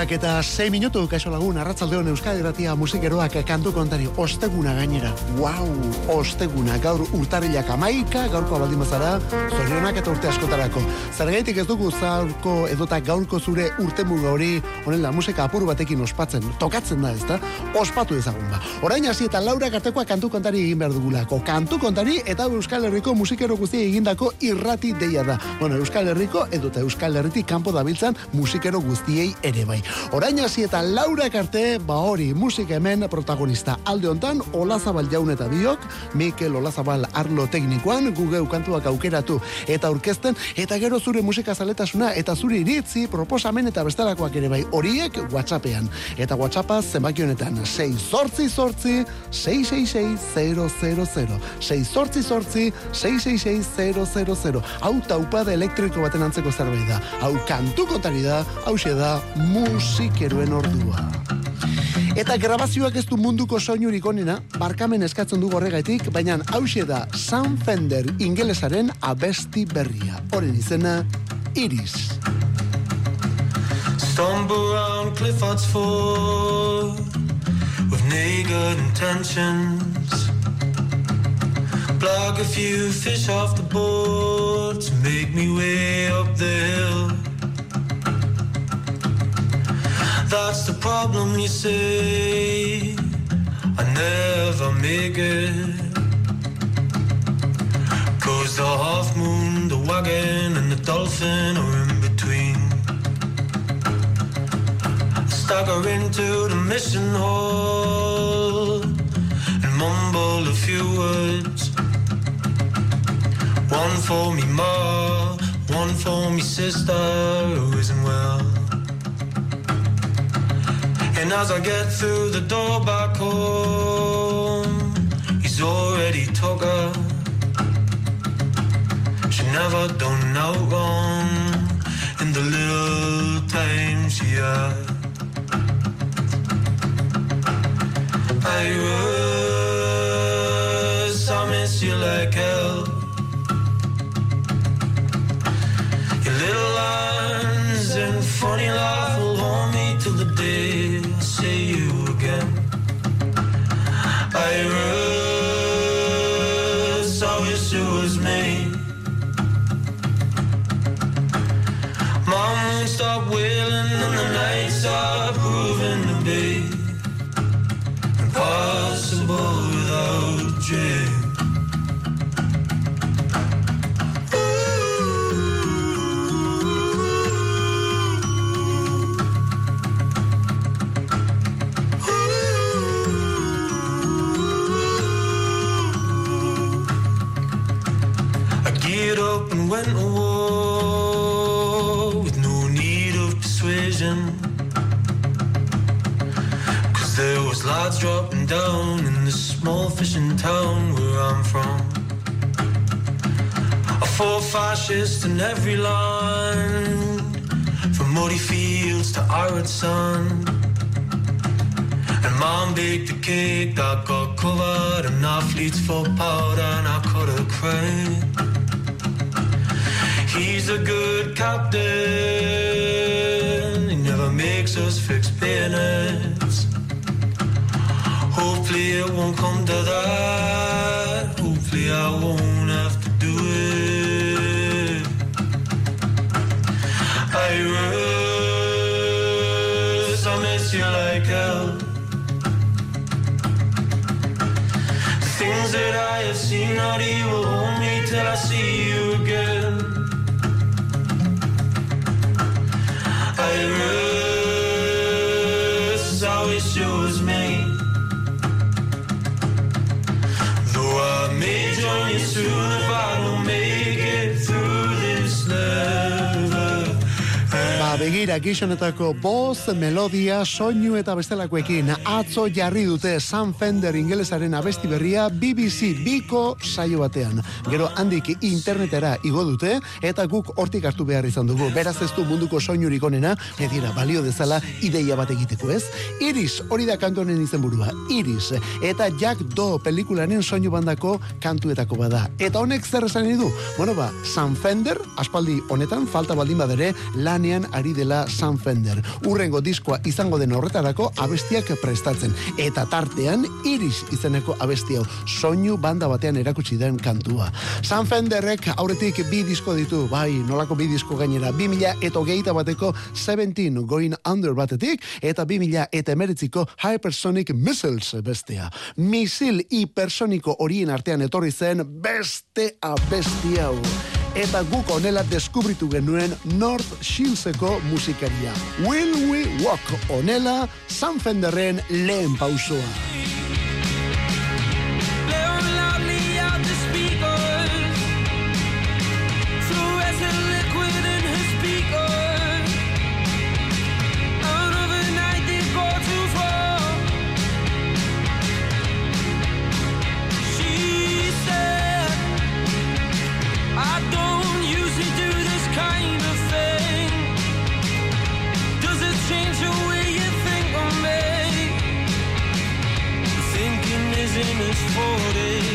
Irurak eta 6 minutu, kaixo lagun, arratzaldeon Euskal Gratia musikeroak kantu kontari, osteguna gainera. Wow, osteguna, gaur urtarilak amaika, gaurko abaldin mazara, zorionak eta urte askotarako. Zergaitik ez dugu zaurko edota gaurko zure urte hori, honen la musika apuru batekin ospatzen, tokatzen da ez da, ospatu ezagun ba. Orain hasi eta laura gartekoa kantu kontari egin behar dugulako. Kantu kontari eta Euskal Herriko musikero guzti egindako irrati deia da. Bueno, Euskal Herriko edota Euskal Herritik kanpo dabiltzan musikero guztiei ere bai. Orain hasi eta Laura Karte, ba hori, musika hemen protagonista. Alde hontan Olazabal jaun eta biok, Mikel Olazabal arlo teknikoan, Google kantuak aukeratu eta aurkezten eta gero zure musika zaletasuna eta zure iritzi proposamen eta bestelakoak ere bai horiek WhatsAppean. Eta WhatsAppa zenbaki honetan 6 sortzi sortzi 666 6 sortzi sortzi 666 Hau taupada elektriko baten antzeko zerbait da. Hau kantuko tari da, hau da, musikeroen ordua. Eta grabazioak ez du munduko soinurik onena, barkamen eskatzen du horregaitik, baina hause da Sam Fender ingelesaren abesti berria. Horen izena, Iris. Stumble around Clifford's Ford With naked intentions Plug a few fish off the board To make me way up the hill That's the problem, you say. I never make it. Cause the half moon, the wagon, and the dolphin are in between. I stagger into the mission hall and mumble a few words. One for me, ma, one for me, sister who isn't well. And as I get through the door back home, he's already took her. She never done no wrong in the little time she had. I was, I miss you like hell. Your little lines and funny laugh fishing town where I'm from. I fought fascists in every line, from muddy fields to arid sun. And mom baked the cake that got covered in athletes for powder and I could have cried. He's a good captain. He never makes us fix bayonets. Hopefully it won't come to that. Hopefully I won't have to do it. I wish I miss you like hell. The things that I have seen not evil hold me till I begira, gizonetako boz, melodia, soinu eta bestelakoekin. Atzo jarri dute San Fender ingelesaren abesti berria BBC biko saio batean. Gero handik internetera igo dute eta guk hortik hartu behar izan dugu. Beraz ez du munduko soinurik onena, edira balio dezala ideia bat egiteko ez. Iris, hori da kantonen izen burua. Iris, eta Jack Do pelikulanen soinu bandako kantuetako bada. Eta honek zer esan du? Bueno ba, San Fender, aspaldi honetan, falta baldin badere, lanean ari dela San Fender. Urrengo diskoa izango den horretarako abestiak prestatzen. Eta tartean Iris izeneko abesti hau soinu banda batean erakutsi den kantua. San Fenderrek aurretik bi disko ditu, bai, nolako bi disko gainera, 2000 eta geita bateko 17 Going Under batetik, eta 2000 eta emeritziko Hypersonic Missiles bestea. Misil hipersoniko horien artean etorri zen beste abesti hau eta guk onela deskubritu genuen North Shieldeko musikaria. Will We Walk onela San Fenderren lehen pausoa. afford it.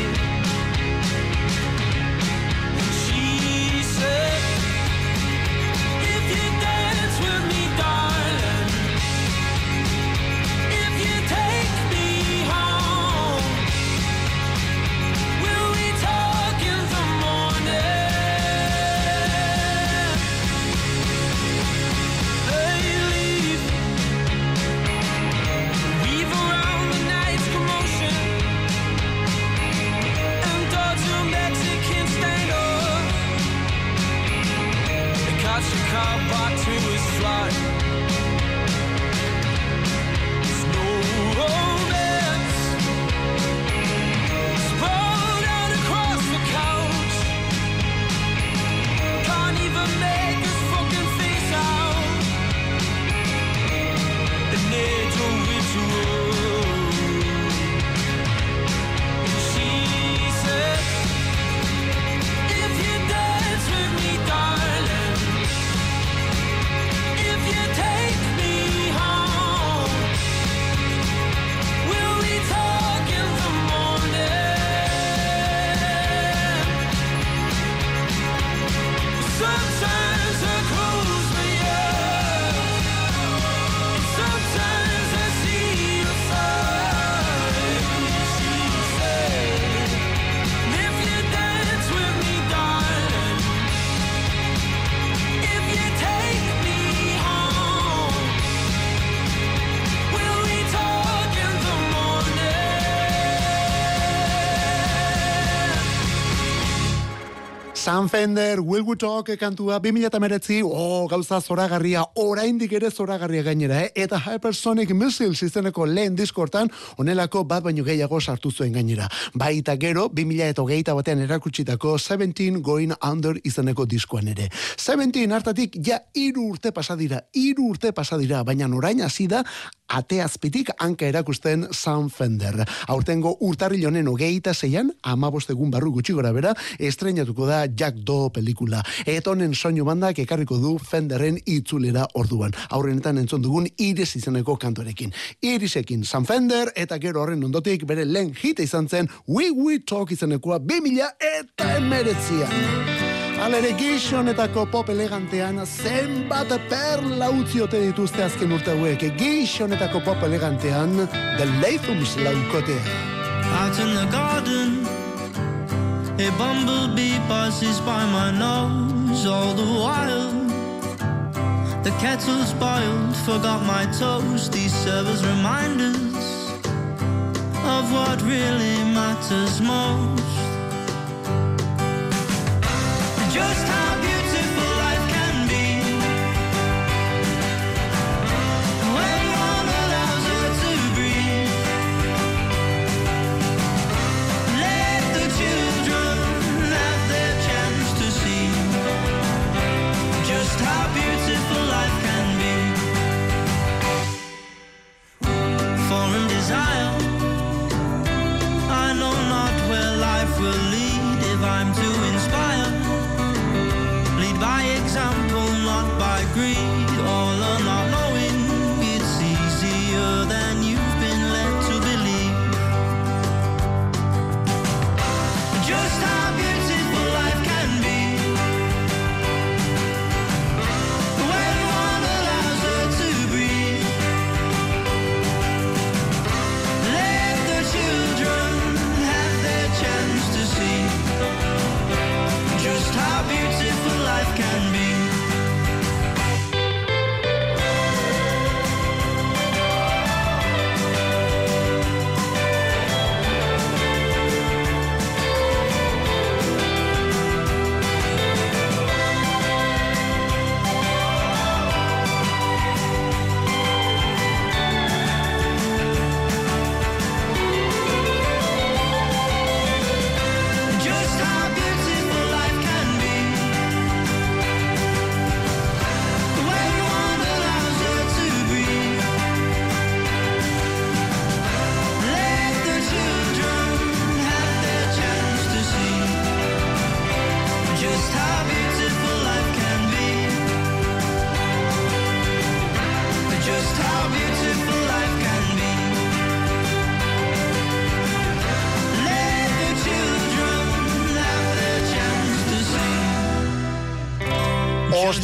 Sam Fender, Will We Talk kantua, 2008 oh, gauza zoragarria, oraindik ere zoragarria gainera, eh? eta Hypersonic Missiles izeneko lehen diskortan, onelako bat baino gehiago sartu zuen gainera. Baita gero, 2008 batean erakutsitako 17 Going Under izeneko diskoan ere. 17 hartatik, ja, iru urte pasadira, iru urte pasadira, baina orain hasi da, ateazpitik hanka erakusten Sam Fender. Aurtengo urtarrilonen hogeita zeian, amabostegun barru gutxi gora bera, estrenatuko da Jack Do pelikula. Etonen soinu bandak ekarriko du Fenderren itzulera orduan. Aurrenetan entzun dugun Iris izeneko kantorekin. Irisekin San Fender eta gero horren ondotik bere lehen hit izan zen We We Talk izenekoa 2000 eta emeretzia. Alere gixonetako pop elegantean zenbat perla utziote dituzte azken urte hauek. Gixonetako pop elegantean The Lathums laukotea. Out in the garden A bumblebee passes by my nose all the while. The kettle's boiled, forgot my toast. These servers remind us of what really matters most. Just how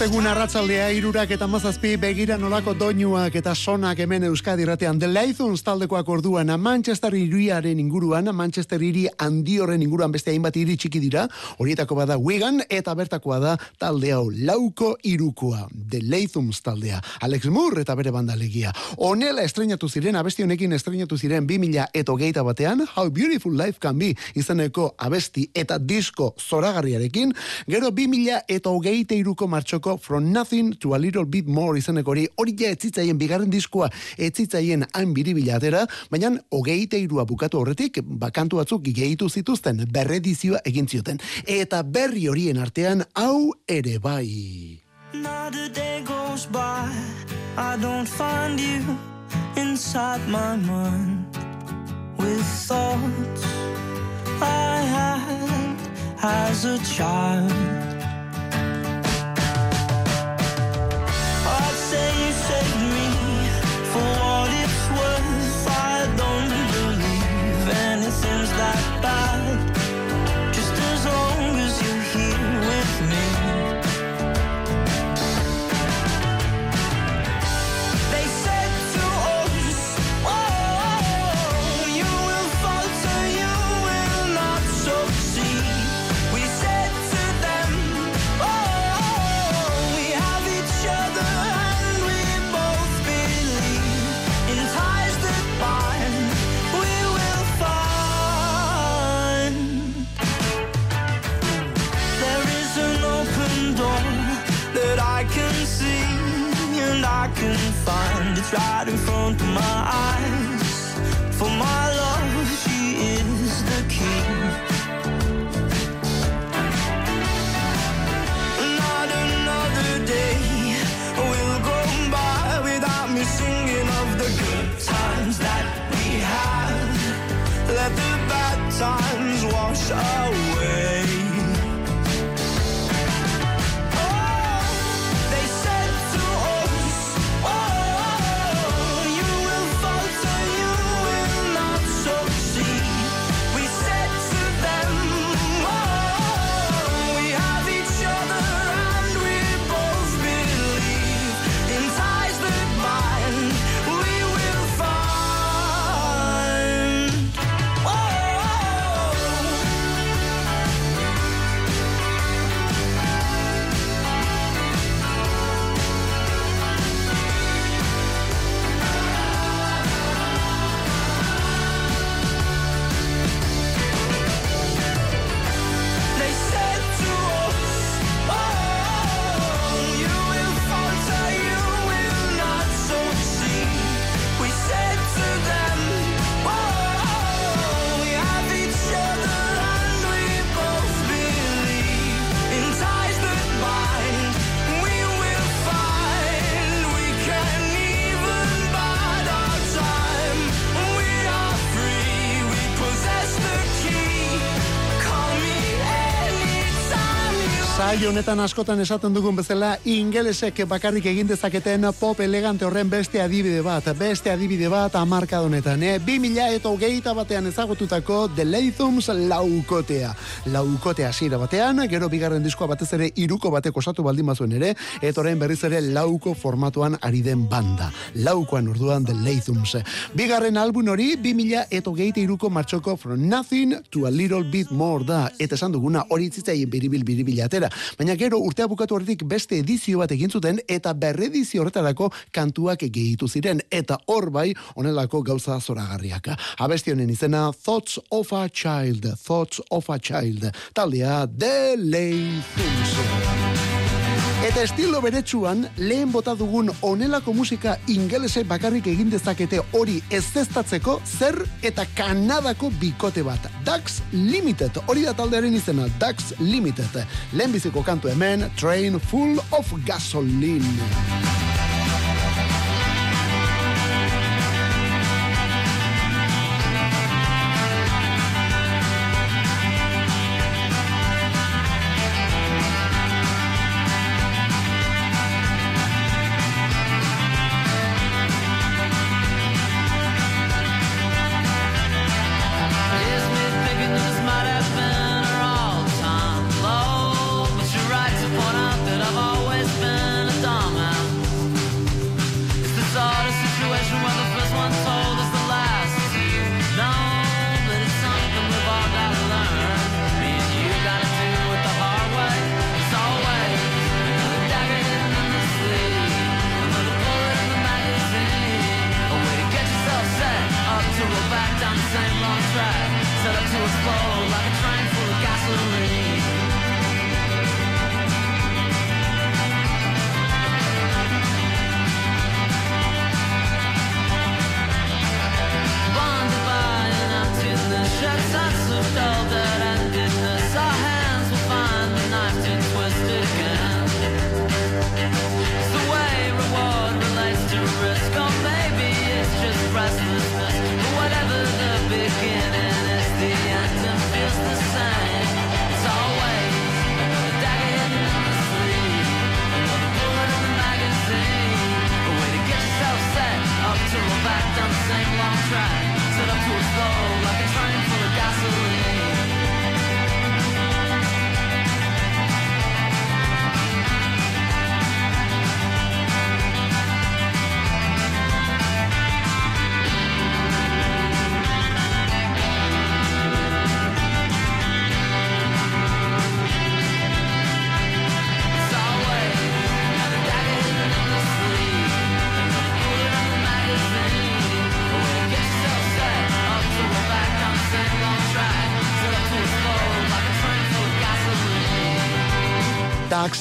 Ostegun arratzaldea irurak eta mazazpi begira nolako doinuak eta sonak hemen Euskadi ratean. The Lathons taldekoak orduan Manchester iriaren inguruan, Manchester iri handioren inguruan beste hainbat iri txiki dira, horietako bada Wigan eta bertakoa da talde hau lauko irukoa. The Lathons taldea. Alex Moore eta bere bandalegia. Honela estrenatu ziren, abesti honekin estrenatu ziren 2000 eta hogeita batean, How Beautiful Life Can Be izeneko abesti eta disko zoragarriarekin, gero 2000 eta hogeita iruko martxoko From Nothing to a Little Bit More izeneko hori, ja etzitzaien bigarren diskoa etzitzaien han biribila atera, baina hogeita irua bukatu horretik, bakantu batzuk gehitu zituzten, berredizioa egin zioten. Eta berri horien artean, hau ere bai. Not a day goes by, I don't find you inside my mind with thoughts I had as a child. Saio honetan askotan esaten dugun bezala ingelesek bakarrik egin dezaketen pop elegante horren beste adibide bat, beste adibide bat amarka honetan, eh? 2000 eta hogeita batean ezagututako The Lathums laukotea. Laukotea zira batean, gero bigarren diskoa batez ere iruko bateko osatu baldin bazuen ere, eta orain berriz ere lauko formatuan ari den banda. Laukoan orduan The Lathums. Bigarren album hori 2000 eta hogeita iruko martxoko From Nothing to a Little Bit More da, eta esan duguna hori zitzaien biribil biribil atera. Baina gero urtea bukatu horretik beste edizio bat egin zuten eta berredizio horretarako kantuak gehitu ziren eta hor bai onelako gauza zoragarriak. Abesti honen izena Thoughts of a Child, Thoughts of a Child. Taldea The Laythums. Eta estilo beretsuan, lehen bota dugun onelako musika ingelese bakarrik egin dezakete hori ez zer eta Kanadako bikote bat. Dax Limited, hori da taldearen izena, Dax Limited. Lehen biziko kantu hemen, Train Full of Gasoline.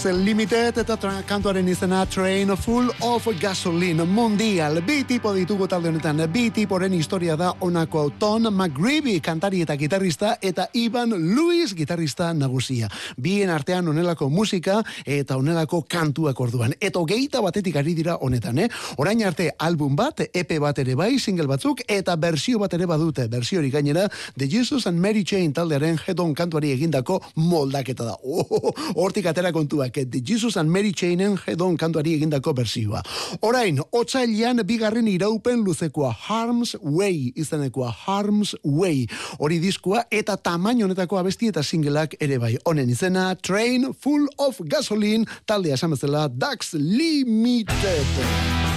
Max Limited eta kantuaren izena Train Full of Gasoline Mundial. Bi tipo ditugu talde honetan. Bi tiporen historia da onako Ton McGreevy kantari eta gitarrista eta Ivan Lewis gitarrista nagusia. Bien artean onelako musika eta onelako kantuak orduan. Eta geita batetik ari dira honetan, eh? Orain arte album bat, EP bat ere bai, single batzuk, eta bersio bat ere badute. Bersio hori gainera, The Jesus and Mary Chain taldearen hedon kantuari egindako moldaketa da. Oh, hortik atera kontu kantuak, The Jesus and Mary Chainen hedon kantuari egindako bersioa. Orain, otzailean bigarren iraupen luzekoa Harm's Way, izanekoa Harm's Way, hori diskua eta tamaino honetako abesti eta singleak ere bai. Honen izena, Train Full of Gasoline, taldea esamezela Dax Limited.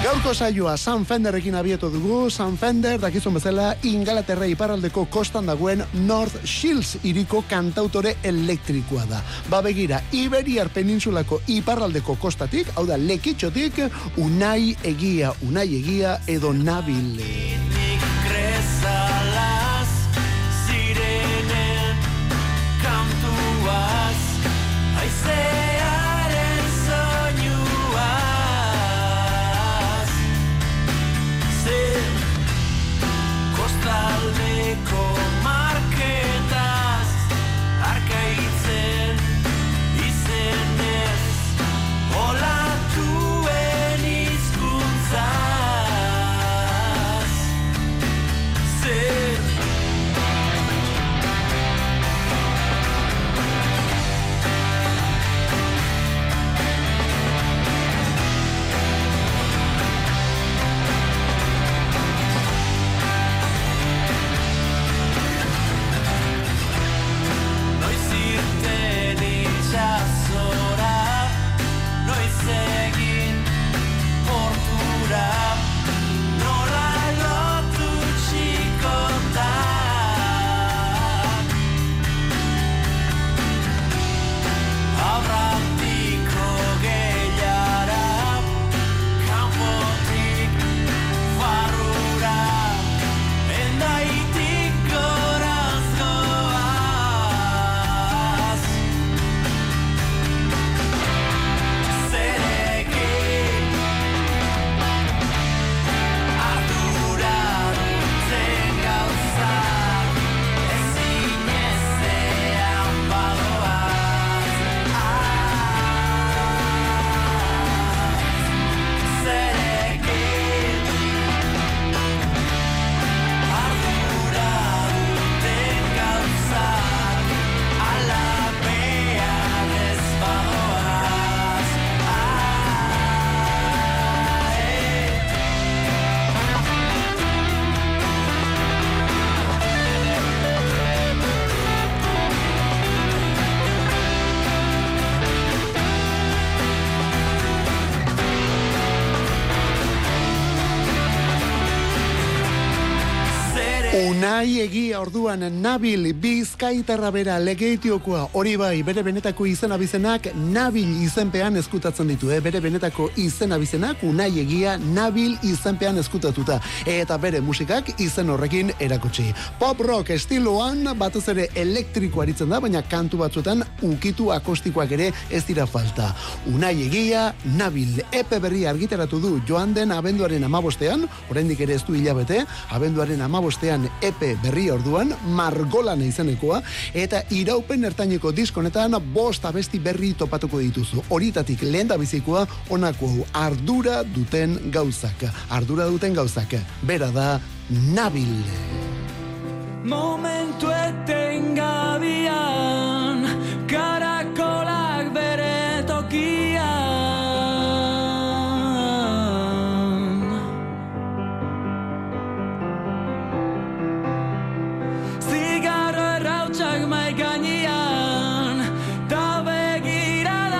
Gaurko saioa San Fenderrekin abieto dugu, San Fender dakizun bezala Ingalaterra iparraldeko kostan dagoen North Shields iriko kantautore elektrikoa da. Ba begira, Iberiar peninsulako iparraldeko kostatik, hau da lekitxotik, unai egia, unai egia edo nabile. Unai egia orduan nabil bizkaitarra bera legeitiokoa hori bai bere benetako izen abizenak nabil izenpean eskutatzen ditu, eh? bere benetako izen abizenak unai egia nabil izenpean eskutatuta eta bere musikak izen horrekin erakutsi. Pop rock estiloan batez ere elektriko aritzen da, baina kantu batzuetan ukitu akostikoak ere ez dira falta. Unai egia nabil epe berri argitaratu du joan den abenduaren amabostean, oraindik ere ez du hilabete, abenduaren amabostean epe berri orduan, margolan izenekoa, eta iraupen ertaineko diskonetan bost abesti berri topatuko dituzu. Horitatik lehen da bizikoa, onako hau, ardura duten gauzak. Ardura duten gauzak. Bera da, nabil. Momentu etengabian Karakolak bere tokian Errautsak mai gainean Ta begiradan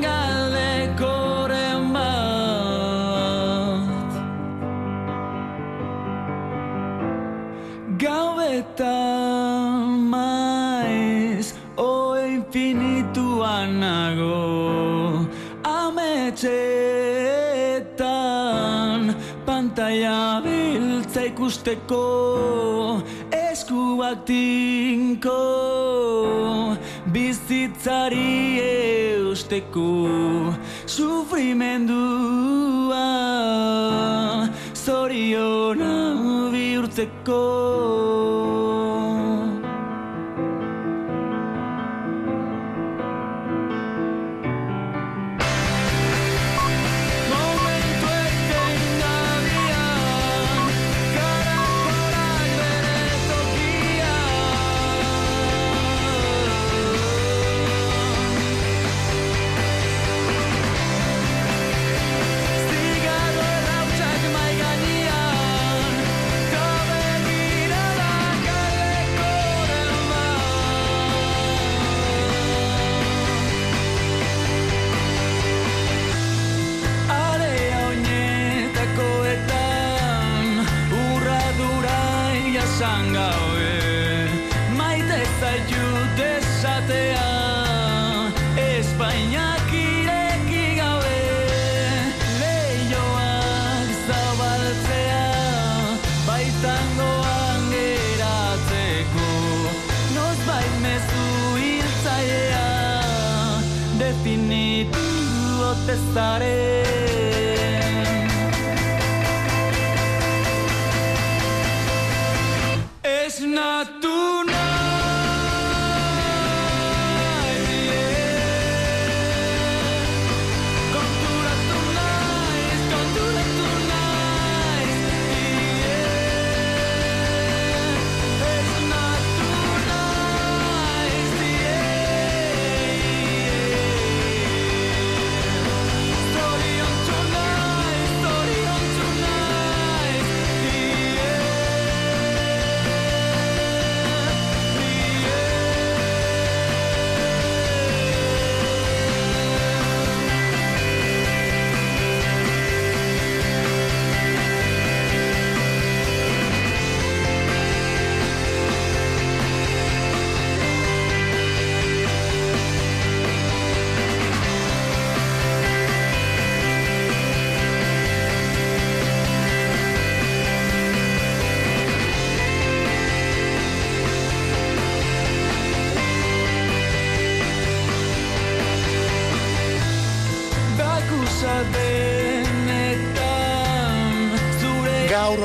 galdekoren bat. Gauetan maiz O infinituan nago Ametxetan Pantalla biltza ikusteko tinko Bizitzari eusteko Sufrimendua Zoriona bihurtzeko te estaré.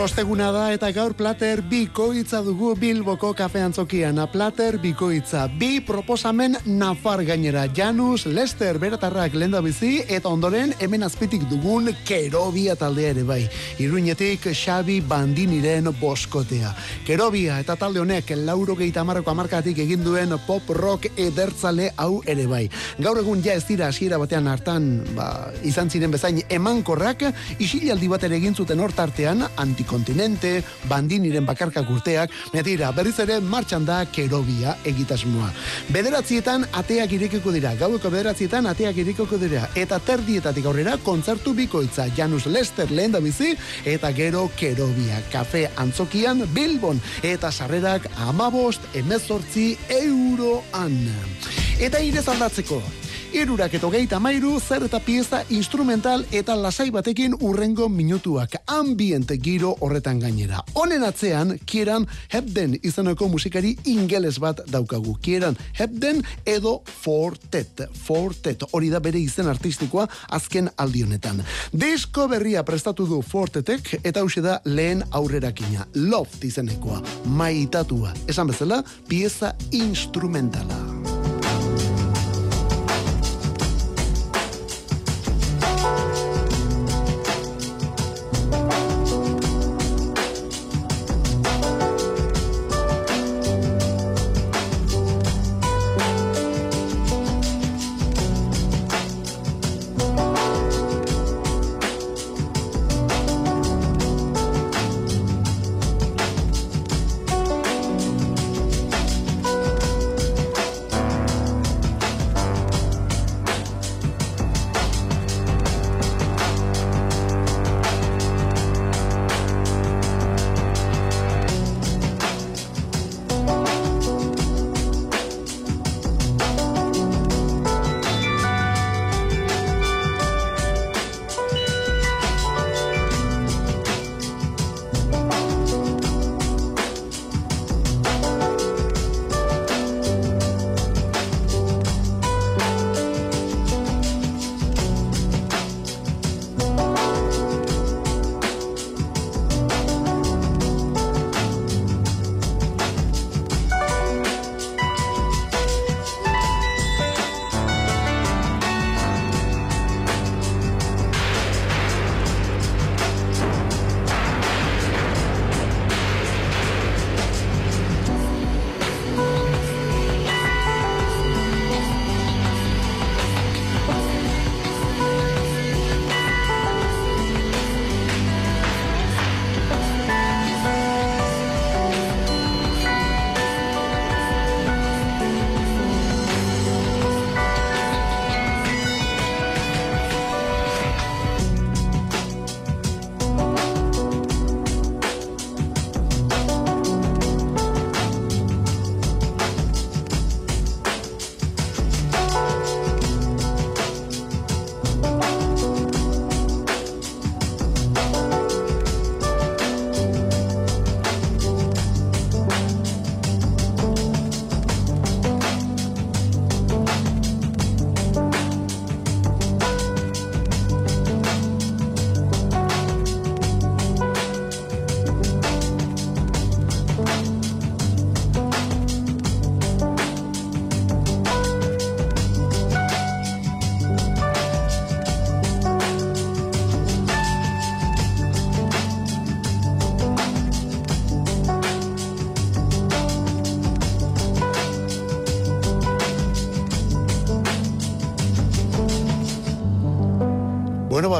Osteguna da eta gaur plater bikoitza dugu Bilboko kafean zokian. Plater bikoitza. Bi proposamen nafar gainera. Janus, Lester, beratarrak lenda bizi eta ondoren hemen azpitik dugun kerobia taldea ere bai. Iruñetik Xabi Bandiniren boskotea. Kerobia eta talde honek lauro gehi tamarrako amarkatik egin duen pop rock edertzale hau ere bai. Gaur egun ja ez dira hasiera batean hartan ba, izan ziren bezain emankorrak isilaldi bat ere egin zuten hortartean antik multikontinente, bandiniren bakarkak urteak, metira, berriz ere martxan da kerobia egitasmoa. Bederatzietan ateak irekiko dira, gaueko bederatzietan ateak irekiko dira, eta terdietatik aurrera kontzertu bikoitza Janus Lester lehen da bizi, eta gero kerobia, kafe antzokian Bilbon, eta sarrerak amabost emezortzi euroan. Eta irez aldatzeko, Irurak eto geita mairu, zer eta pieza instrumental eta lasai batekin urrengo minutuak ambiente giro horretan gainera. Honen atzean, kieran Hebden izaneko musikari ingeles bat daukagu. Kieran Hebden edo Fortet. Fortet, hori da bere izen artistikoa azken aldionetan. Disko berria prestatu du Fortetek eta hause da lehen aurrerakina. Loft izenekoa, maitatua. Esan bezala, pieza instrumentala.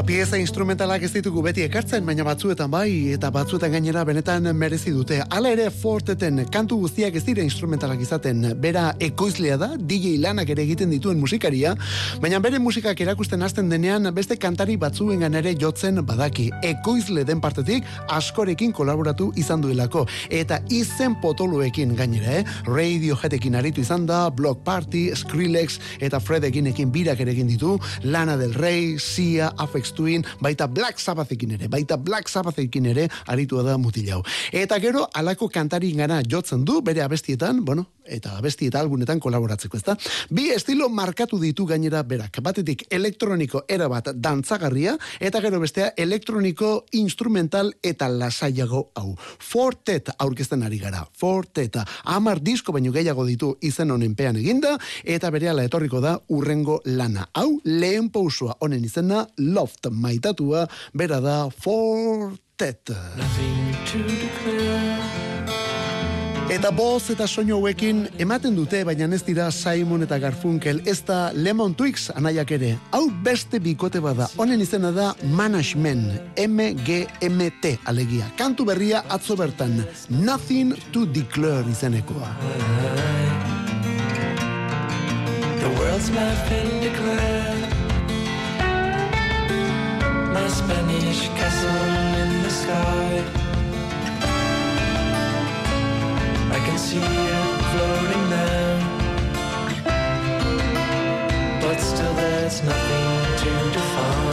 Pieza instrumentalak ez ditugu beti ekartzen, baina batzuetan bai, eta batzuetan gainera benetan merezi dute. Hala ere, forteten kantu guztiak ez dira instrumentalak izaten, bera ekoizlea da, DJ lanak ere egiten dituen musikaria, baina bere musikak erakusten hasten denean, beste kantari batzuen ere jotzen badaki. Ekoizle den partetik, askorekin kolaboratu izan duelako, eta izen potoloekin gainera, eh? Radio jetekin aritu izan da, Block Party, Skrillex, eta Fredekin ekin birak ere egin ditu, Lana del Rey, Sia, Afex Twin, baita Black Sabbathekin ere, baita Black Sabbathekin ere aritua da mutilau. Eta gero, alako kantari gana jotzen du, bere abestietan, bueno, eta abesti eta albunetan kolaboratzeko, ezta? Bi estilo markatu ditu gainera berak. Batetik elektroniko era bat dantzagarria eta gero bestea elektroniko instrumental eta lasaiago hau. Fortet aurkezten ari gara. Forteta amar disko baino gehiago ditu izen honen pean eginda eta berehala etorriko da urrengo lana. Hau lehen pausua honen izena loft maitatua bera da Fortet. Nothing to declare Eta boz eta soinu hauekin ematen dute, baina ez dira Simon eta Garfunkel, ez da Lemon Twix anaiak ere. Hau beste bikote bada, honen izena da Management, M-G-M-T alegia. Kantu berria atzo bertan, Nothing to Declare izenekoa. The world's my Declare My Spanish castle in the sky can see it floating there. But still, there's nothing to define.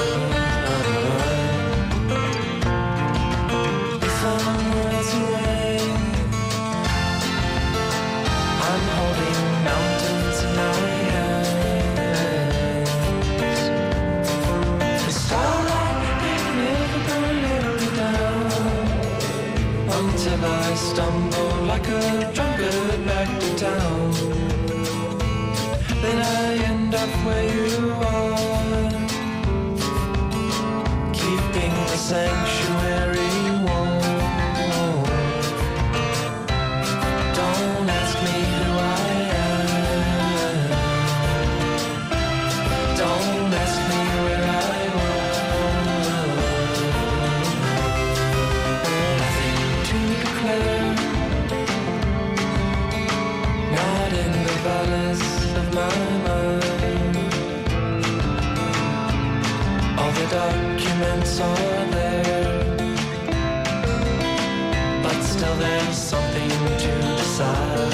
I stumble like a drunkard back to town. Then I end up where you are, keeping the sanctuary. Documents are there, but still there's something to decide.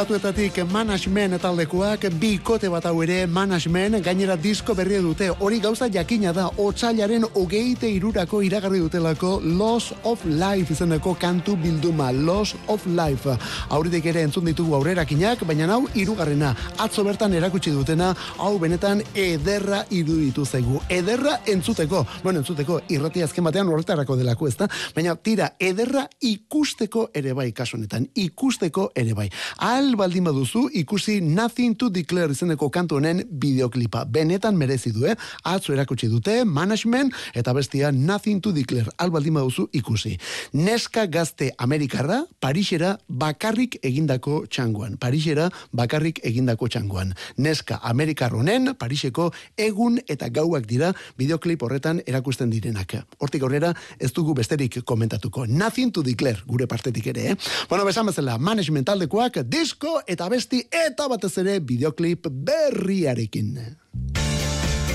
Batuetatik management taldekoak bikote bat hau ere management gainera disko berri dute. Hori gauza jakina da, otxailaren ogeite irurako iragarri dutelako Loss of Life izeneko kantu bilduma. Loss of Life. Auritek ere entzun ditugu aurrerakinak, baina hau irugarrena. Atzo bertan erakutsi dutena, hau benetan ederra iruditu zaigu. Ederra entzuteko. Bueno, entzuteko irrati azken batean horretarako delako ezta. Baina tira, ederra ikusteko ere bai kasunetan. Ikusteko ere bai. Al baldin baduzu ikusi Nothing to Declare izeneko kantu honen bideoklipa. Benetan merezi du, eh? Atzo erakutsi dute Management eta bestia Nothing to Declare. Al baldin baduzu ikusi. Neska gazte Amerikarra Parisera bakarrik egindako txangoan. Parisera bakarrik egindako txangoan. Neska Amerikar honen Pariseko egun eta gauak dira bideoklip horretan erakusten direnak. Hortik aurrera ez dugu besterik komentatuko. Nothing to Declare gure partetik ere, eh? Bueno, besan bezala, management taldekoak disko eta besti eta batez ere videoklip berriarekin.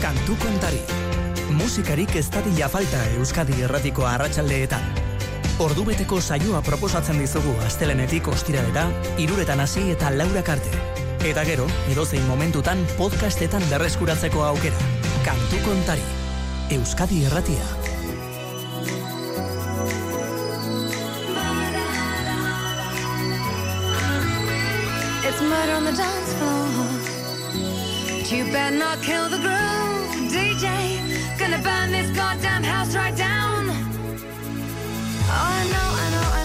Kantu kontari. Musikarik ez dadila falta Euskadi erratiko arratsaldeetan. Ordubeteko saioa proposatzen dizugu astelenetik ostiralera, iruretan hasi eta laura karte. Eta gero, edozein momentutan podcastetan berreskuratzeko aukera. Kantu kontari. Euskadi erratia. Murder on the dance floor. But you better not kill the groove, DJ. Gonna burn this goddamn house right down. Oh, I know, I know, I know,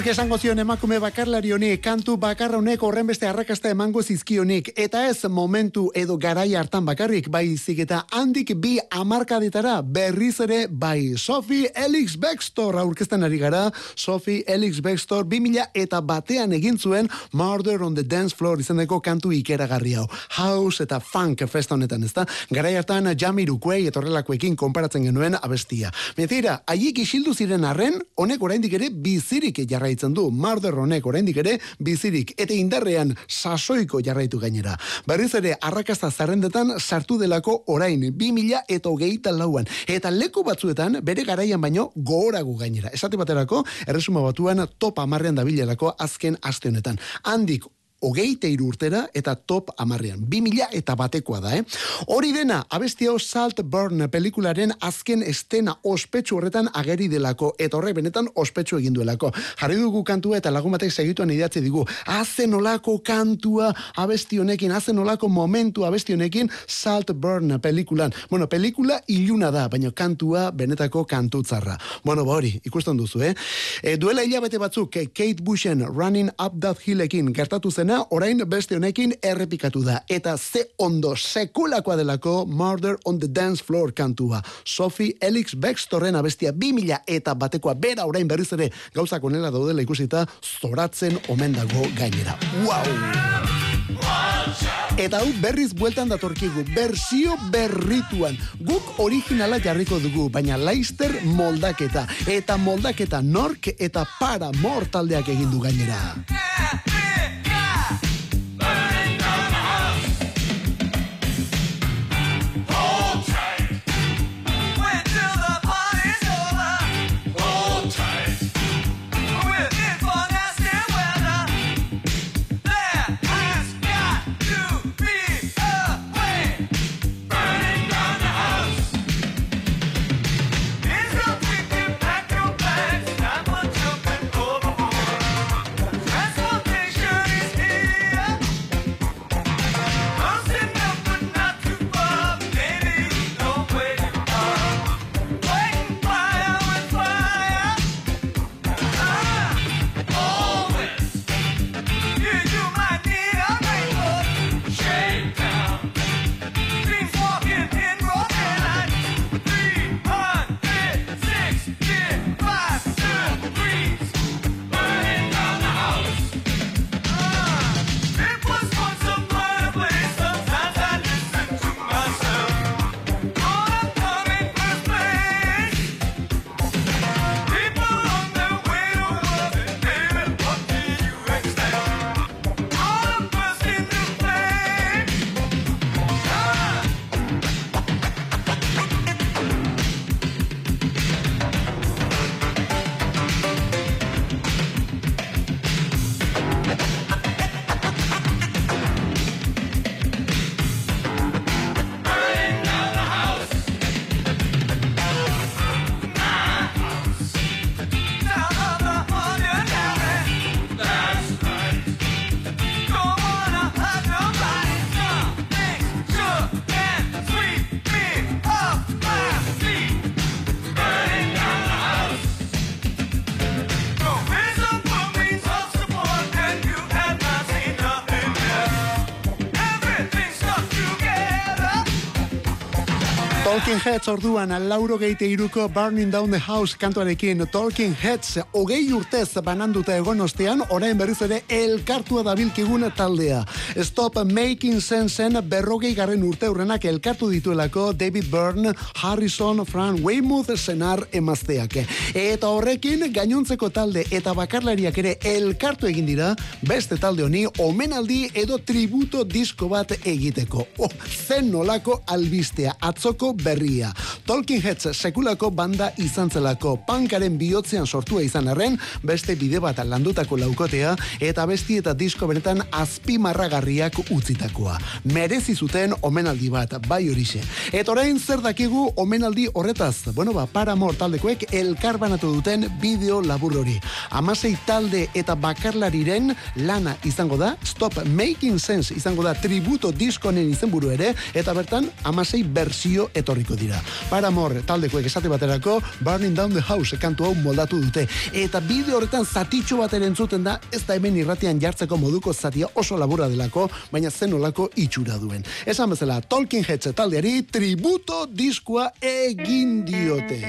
Nork esango zion emakume bakarlari honi kantu bakarra honek horren beste arrakasta emango zizkionik. Eta ez momentu edo garai hartan bakarrik baizik eta handik bi amarkadetara berriz ere bai Sophie Elix Bextor aurkezten ari gara. Sophie Elix Bextor 2000 eta batean egin zuen Murder on the Dance Floor izeneko kantu ikeragarri hau. House eta funk festa honetan ezta? Garai hartan Jamiroquai etorrelakoekin konparatzen genuen abestia. Metira, haiek isildu ziren arren honek oraindik ere bizirik jarraitzen du Murder honek oraindik ere bizirik eta indarrean sasoiko jarraitu gainera. Berriz ere arrakasta zerrendetan sartu delako orain 2000 eta hogeita lauan. Eta leku batzuetan bere garaian baino gogorago gainera. Esate baterako, erresuma batuan top amarrean dabilerako azken aste honetan. Handik hogeite urtera eta top amarrean. Bi mila eta batekoa da, eh? Hori dena, abesti hau Salt Burn pelikularen azken estena ospetsu horretan ageri delako, eta horre benetan ospetsu egin duelako. Jarri dugu kantua eta lagun batek segituan idatzi digu, hazen olako kantua abesti honekin, hazen olako momentu abesti honekin Salt Burn pelikulan. Bueno, pelikula iluna da, baina kantua benetako kantutzarra. Bueno, ba hori, ikusten duzu, eh? E, duela hilabete batzuk, Kate Bushen Running Up That Hillekin gertatu zena, orain beste honekin errepikatu da. Eta ze ondo sekulakoa delako Murder on the Dance Floor kantua. Sophie Elix Bextorren abestia 2000 eta batekoa bera orain berriz ere gauzak onela daudela ikusita zoratzen omen dago gainera. Wow! Eta hau berriz bueltan datorkigu, bersio berrituan. Guk originala jarriko dugu, baina Leister moldaketa. Eta moldaketa nork eta para mortaldeak egin du gainera. Talking Heads orduan lauro geite iruko Burning Down the House kantuarekin Talking Heads hogei urtez bananduta egon ostean orain berriz ere elkartua dabilkigun taldea. Stop Making Sense-en berrogei garren urte urrenak elkartu dituelako David Byrne, Harrison, Fran Weymouth senar emazteak. Eta horrekin gainontzeko talde eta bakarlariak ere elkartu egin dira beste talde honi omenaldi edo tributo disko bat egiteko. Oh, zen nolako albistea atzoko berria. Talking Heads sekulako banda izan zelako pankaren bihotzean sortua izan arren, beste bide bat landutako laukotea, eta besti eta disko benetan azpimarragarriak utzitakoa. Merezi zuten omenaldi bat, bai horixe. Eta orain zer dakigu omenaldi horretaz? Bueno, ba, paramor taldekoek elkarbanatu duten bideo labur hori. Amasei talde eta bakarlariren lana izango da, Stop Making Sense izango da tributo diskonen izenburu ere, eta bertan amasei bersio etorriko dira. Paramor taldekoek esate baterako Burning Down the House kantu hau moldatu dute. Eta bideo horretan zatitxo bat entzuten da, ez da hemen irratian jartzeko moduko zatia oso labura delako, baina zen olako itxura duen. Esan bezala, Tolkien Heads taldeari tributo diskoa egin diote.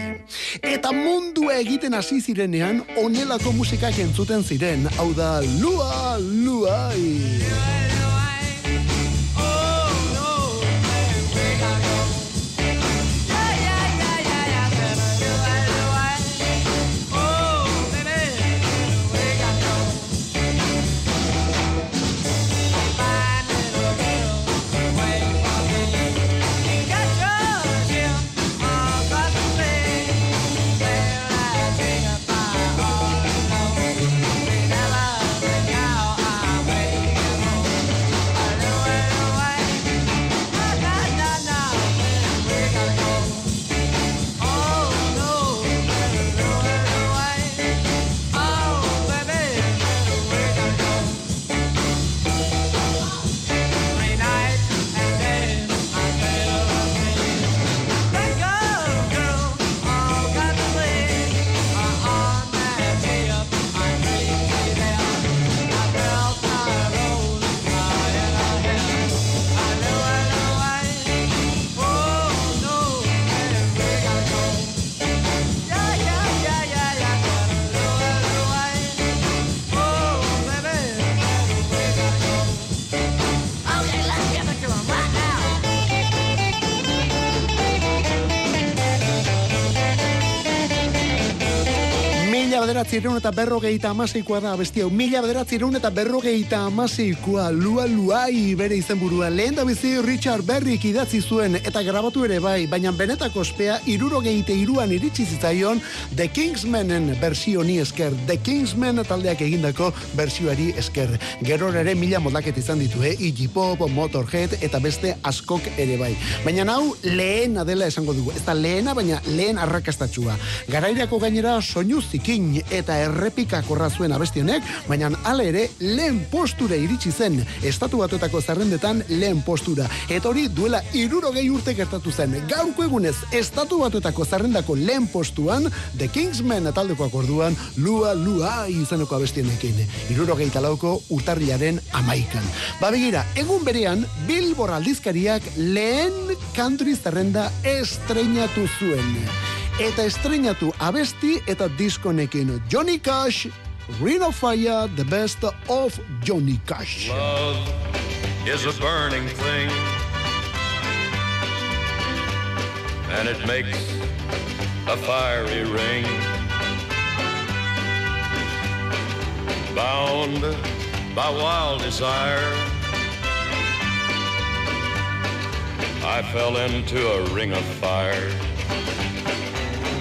Eta mundu egiten hasi zirenean, onelako musikak entzuten ziren, hau da, lua, luai. Bederatzi eta berrogeita amaseikoa da bestia. Mila bederatzi eta berrogeita amaseikoa lua luai bere izenburua. Lehen da bizi Richard Berrik idatzi zuen eta grabatu ere bai, baina benetako ospea irurogeite iruan iritsi zitzaion The Kingsmanen versio ni esker. The Kingsman taldeak egindako versioari esker. Gero ere mila modaket izan ditu, eh? Iggy Pop, Motorhead eta beste askok ere bai. Baina hau lehena dela esango dugu. Ez da lehena, baina lehen arrakastatxua. Garairako gainera soinu zikin eta errepika korra zuen abesti honek, baina hala ere lehen postura iritsi zen estatu batuetako zerrendetan lehen postura. Eta hori duela irurogei urte gertatu zen. Gaurko egunez estatu batuetako zerrendako lehen postuan The Kingsman ataldekoak orduan lua lua izaneko abesti honekin. Irurogei talauko urtarriaren amaikan. Babegira, egun berean Billboard aldizkariak lehen country zerrenda estreinatu zuen eta estrenatu abesti eta diskonekin Johnny Cash, Ring of Fire, the best of Johnny Cash. Love is a burning thing. And it makes a fiery ring. Bound by wild desire I fell into a ring of fire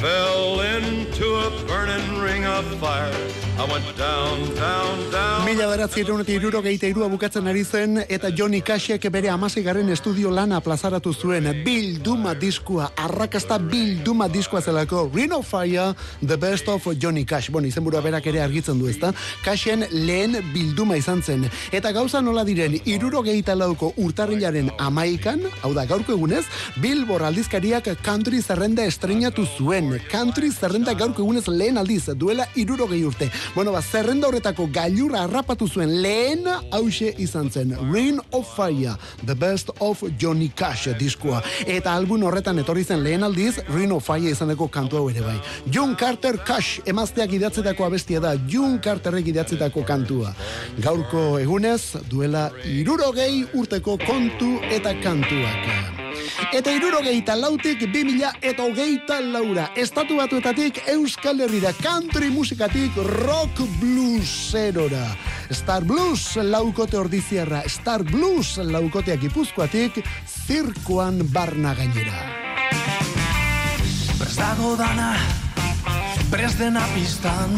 Fell into a burning ring of fire. Mila beratzi eta irurogeita irua bukatzen ari zen, eta Johnny Cashek bere amazigarren estudio lana plazaratu zuen bilduma diskua, arrakasta bilduma diskua zelako, Ring of Fire, The Best of Johnny Cash. Bueno, izenburua berak ere argitzen du ezta. Cashen lehen bilduma izan zen. Eta gauza nola diren, irurogeita lauko urtarrilaren amaikan, hau da gaurko egunez, Billboard aldizkariak country zerrenda estrenatu zuen. Country zerrenda gaurko egunez lehen aldiz, duela irurogei urte. Bueno, ba, zerrenda horretako gailurra harrapatu zuen lehen hause izan zen. Ring of Fire, The Best of Johnny Cash diskua. Eta album horretan etorri zen lehen aldiz, Ring of Fire izaneko kantu hau ere bai. John Carter Cash emazteak idatzetako abestia da, John Carterrek idatzetako kantua. Gaurko egunez, duela irurogei urteko kontu eta kantuak. Eta irurogeita lautik bi mila eta hogeita laura. Estatu batuetatik Euskal Herrira country musikatik rock blueserora. Star Blues laukote ordiziarra. Star Blues laukoteak ipuzkoatik zirkoan barna gainera. Prest dago dana, prest dena pistan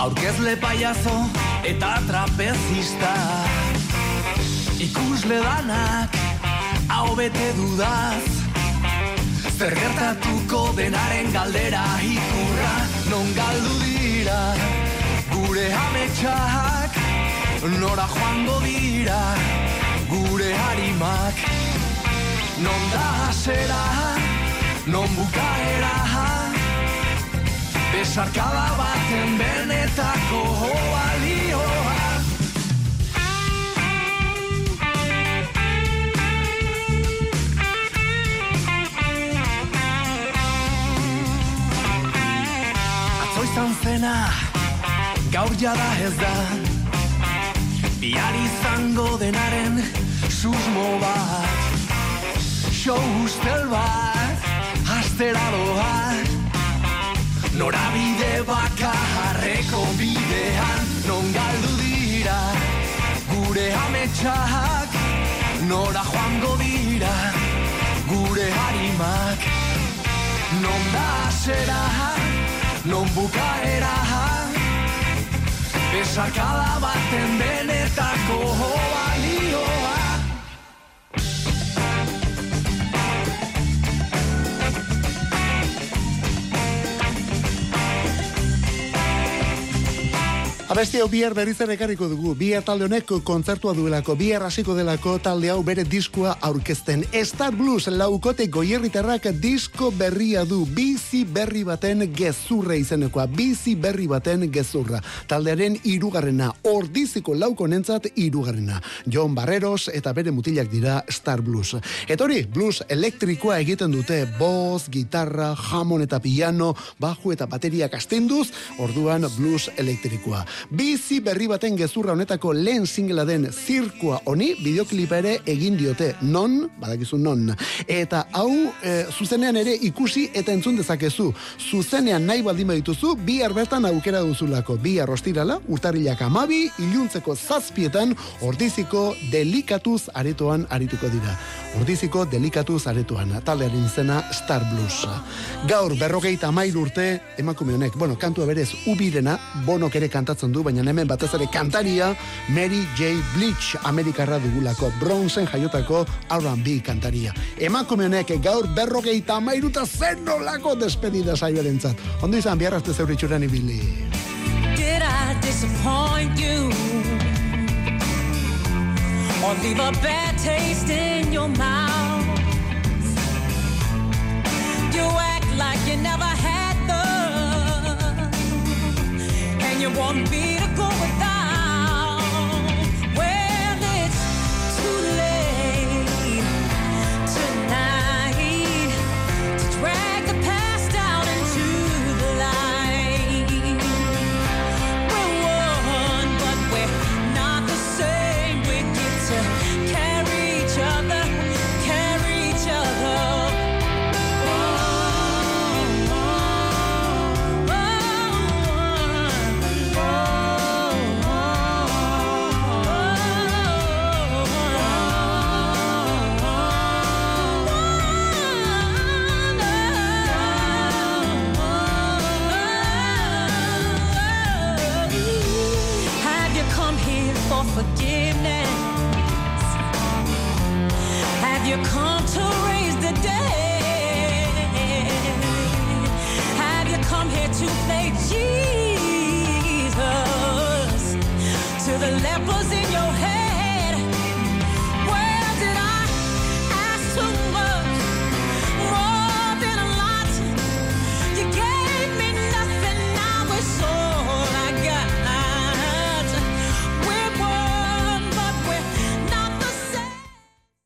Aurkezle paiazo eta trapezista Ikusle danak, hau bete dudaz. Zer gertatuko denaren galdera ikurra Non galdu dira? Gure ametsak Nora joango dira? Gure harimak Non da hasera, non bukaera? Besarkada baten benetako balioa zena, gaur jada ez da. Bihar izango denaren susmo bat Show ustel bat, astera doa Norabide bakarreko bidean Non galdu dira gure ametsak. Nora joango dira gure harimak Non da non bukaera Besarkada baten benetako balioa Abesti hau bihar berriz ere ekarriko dugu. Bihar talde honek kontzertua duelako, bihar hasiko delako talde hau bere diskoa aurkezten. Star Blues laukote goierritarrak disko berria du. Bizi berri baten gezurra izenekoa. Bizi berri baten gezurra. Taldearen irugarrena. Ordiziko lauko nentzat irugarrena. John Barreros eta bere mutilak dira Star Blues. Etori, blues elektrikoa egiten dute. Boz, gitarra, jamon eta piano, baju eta bateria kastinduz, orduan blues elektrikoa. Bizi berri baten gezurra honetako lehen singela den zirkua honi bideoklipa ere egin diote. Non, badakizu non. Eta hau e, zuzenean ere ikusi eta entzun dezakezu. Zuzenean nahi baldin badituzu, bi bertan aukera duzulako. Bi arrostirala, urtarrilak amabi, iluntzeko zazpietan, ordiziko delikatuz aretoan arituko dira. Ordiziko delikatuz aretoan. Taldearen izena Star Blues. Gaur, berrogeita mail urte, emakume honek, bueno, kantua berez, ubirena, bonok ere kantatzen du, baina hemen batez ere kantaria Mary J. Bleach Amerikarra dugulako Bronzen jaiotako R&B kantaria. Emakume honek gaur berrogeita mairuta zen nolako despedida saioaren zat. Ondo izan, biarrazte zeuritxuran ibili. Did I disappoint you? Or leave a bad taste in your mouth? You act like you never had you want me to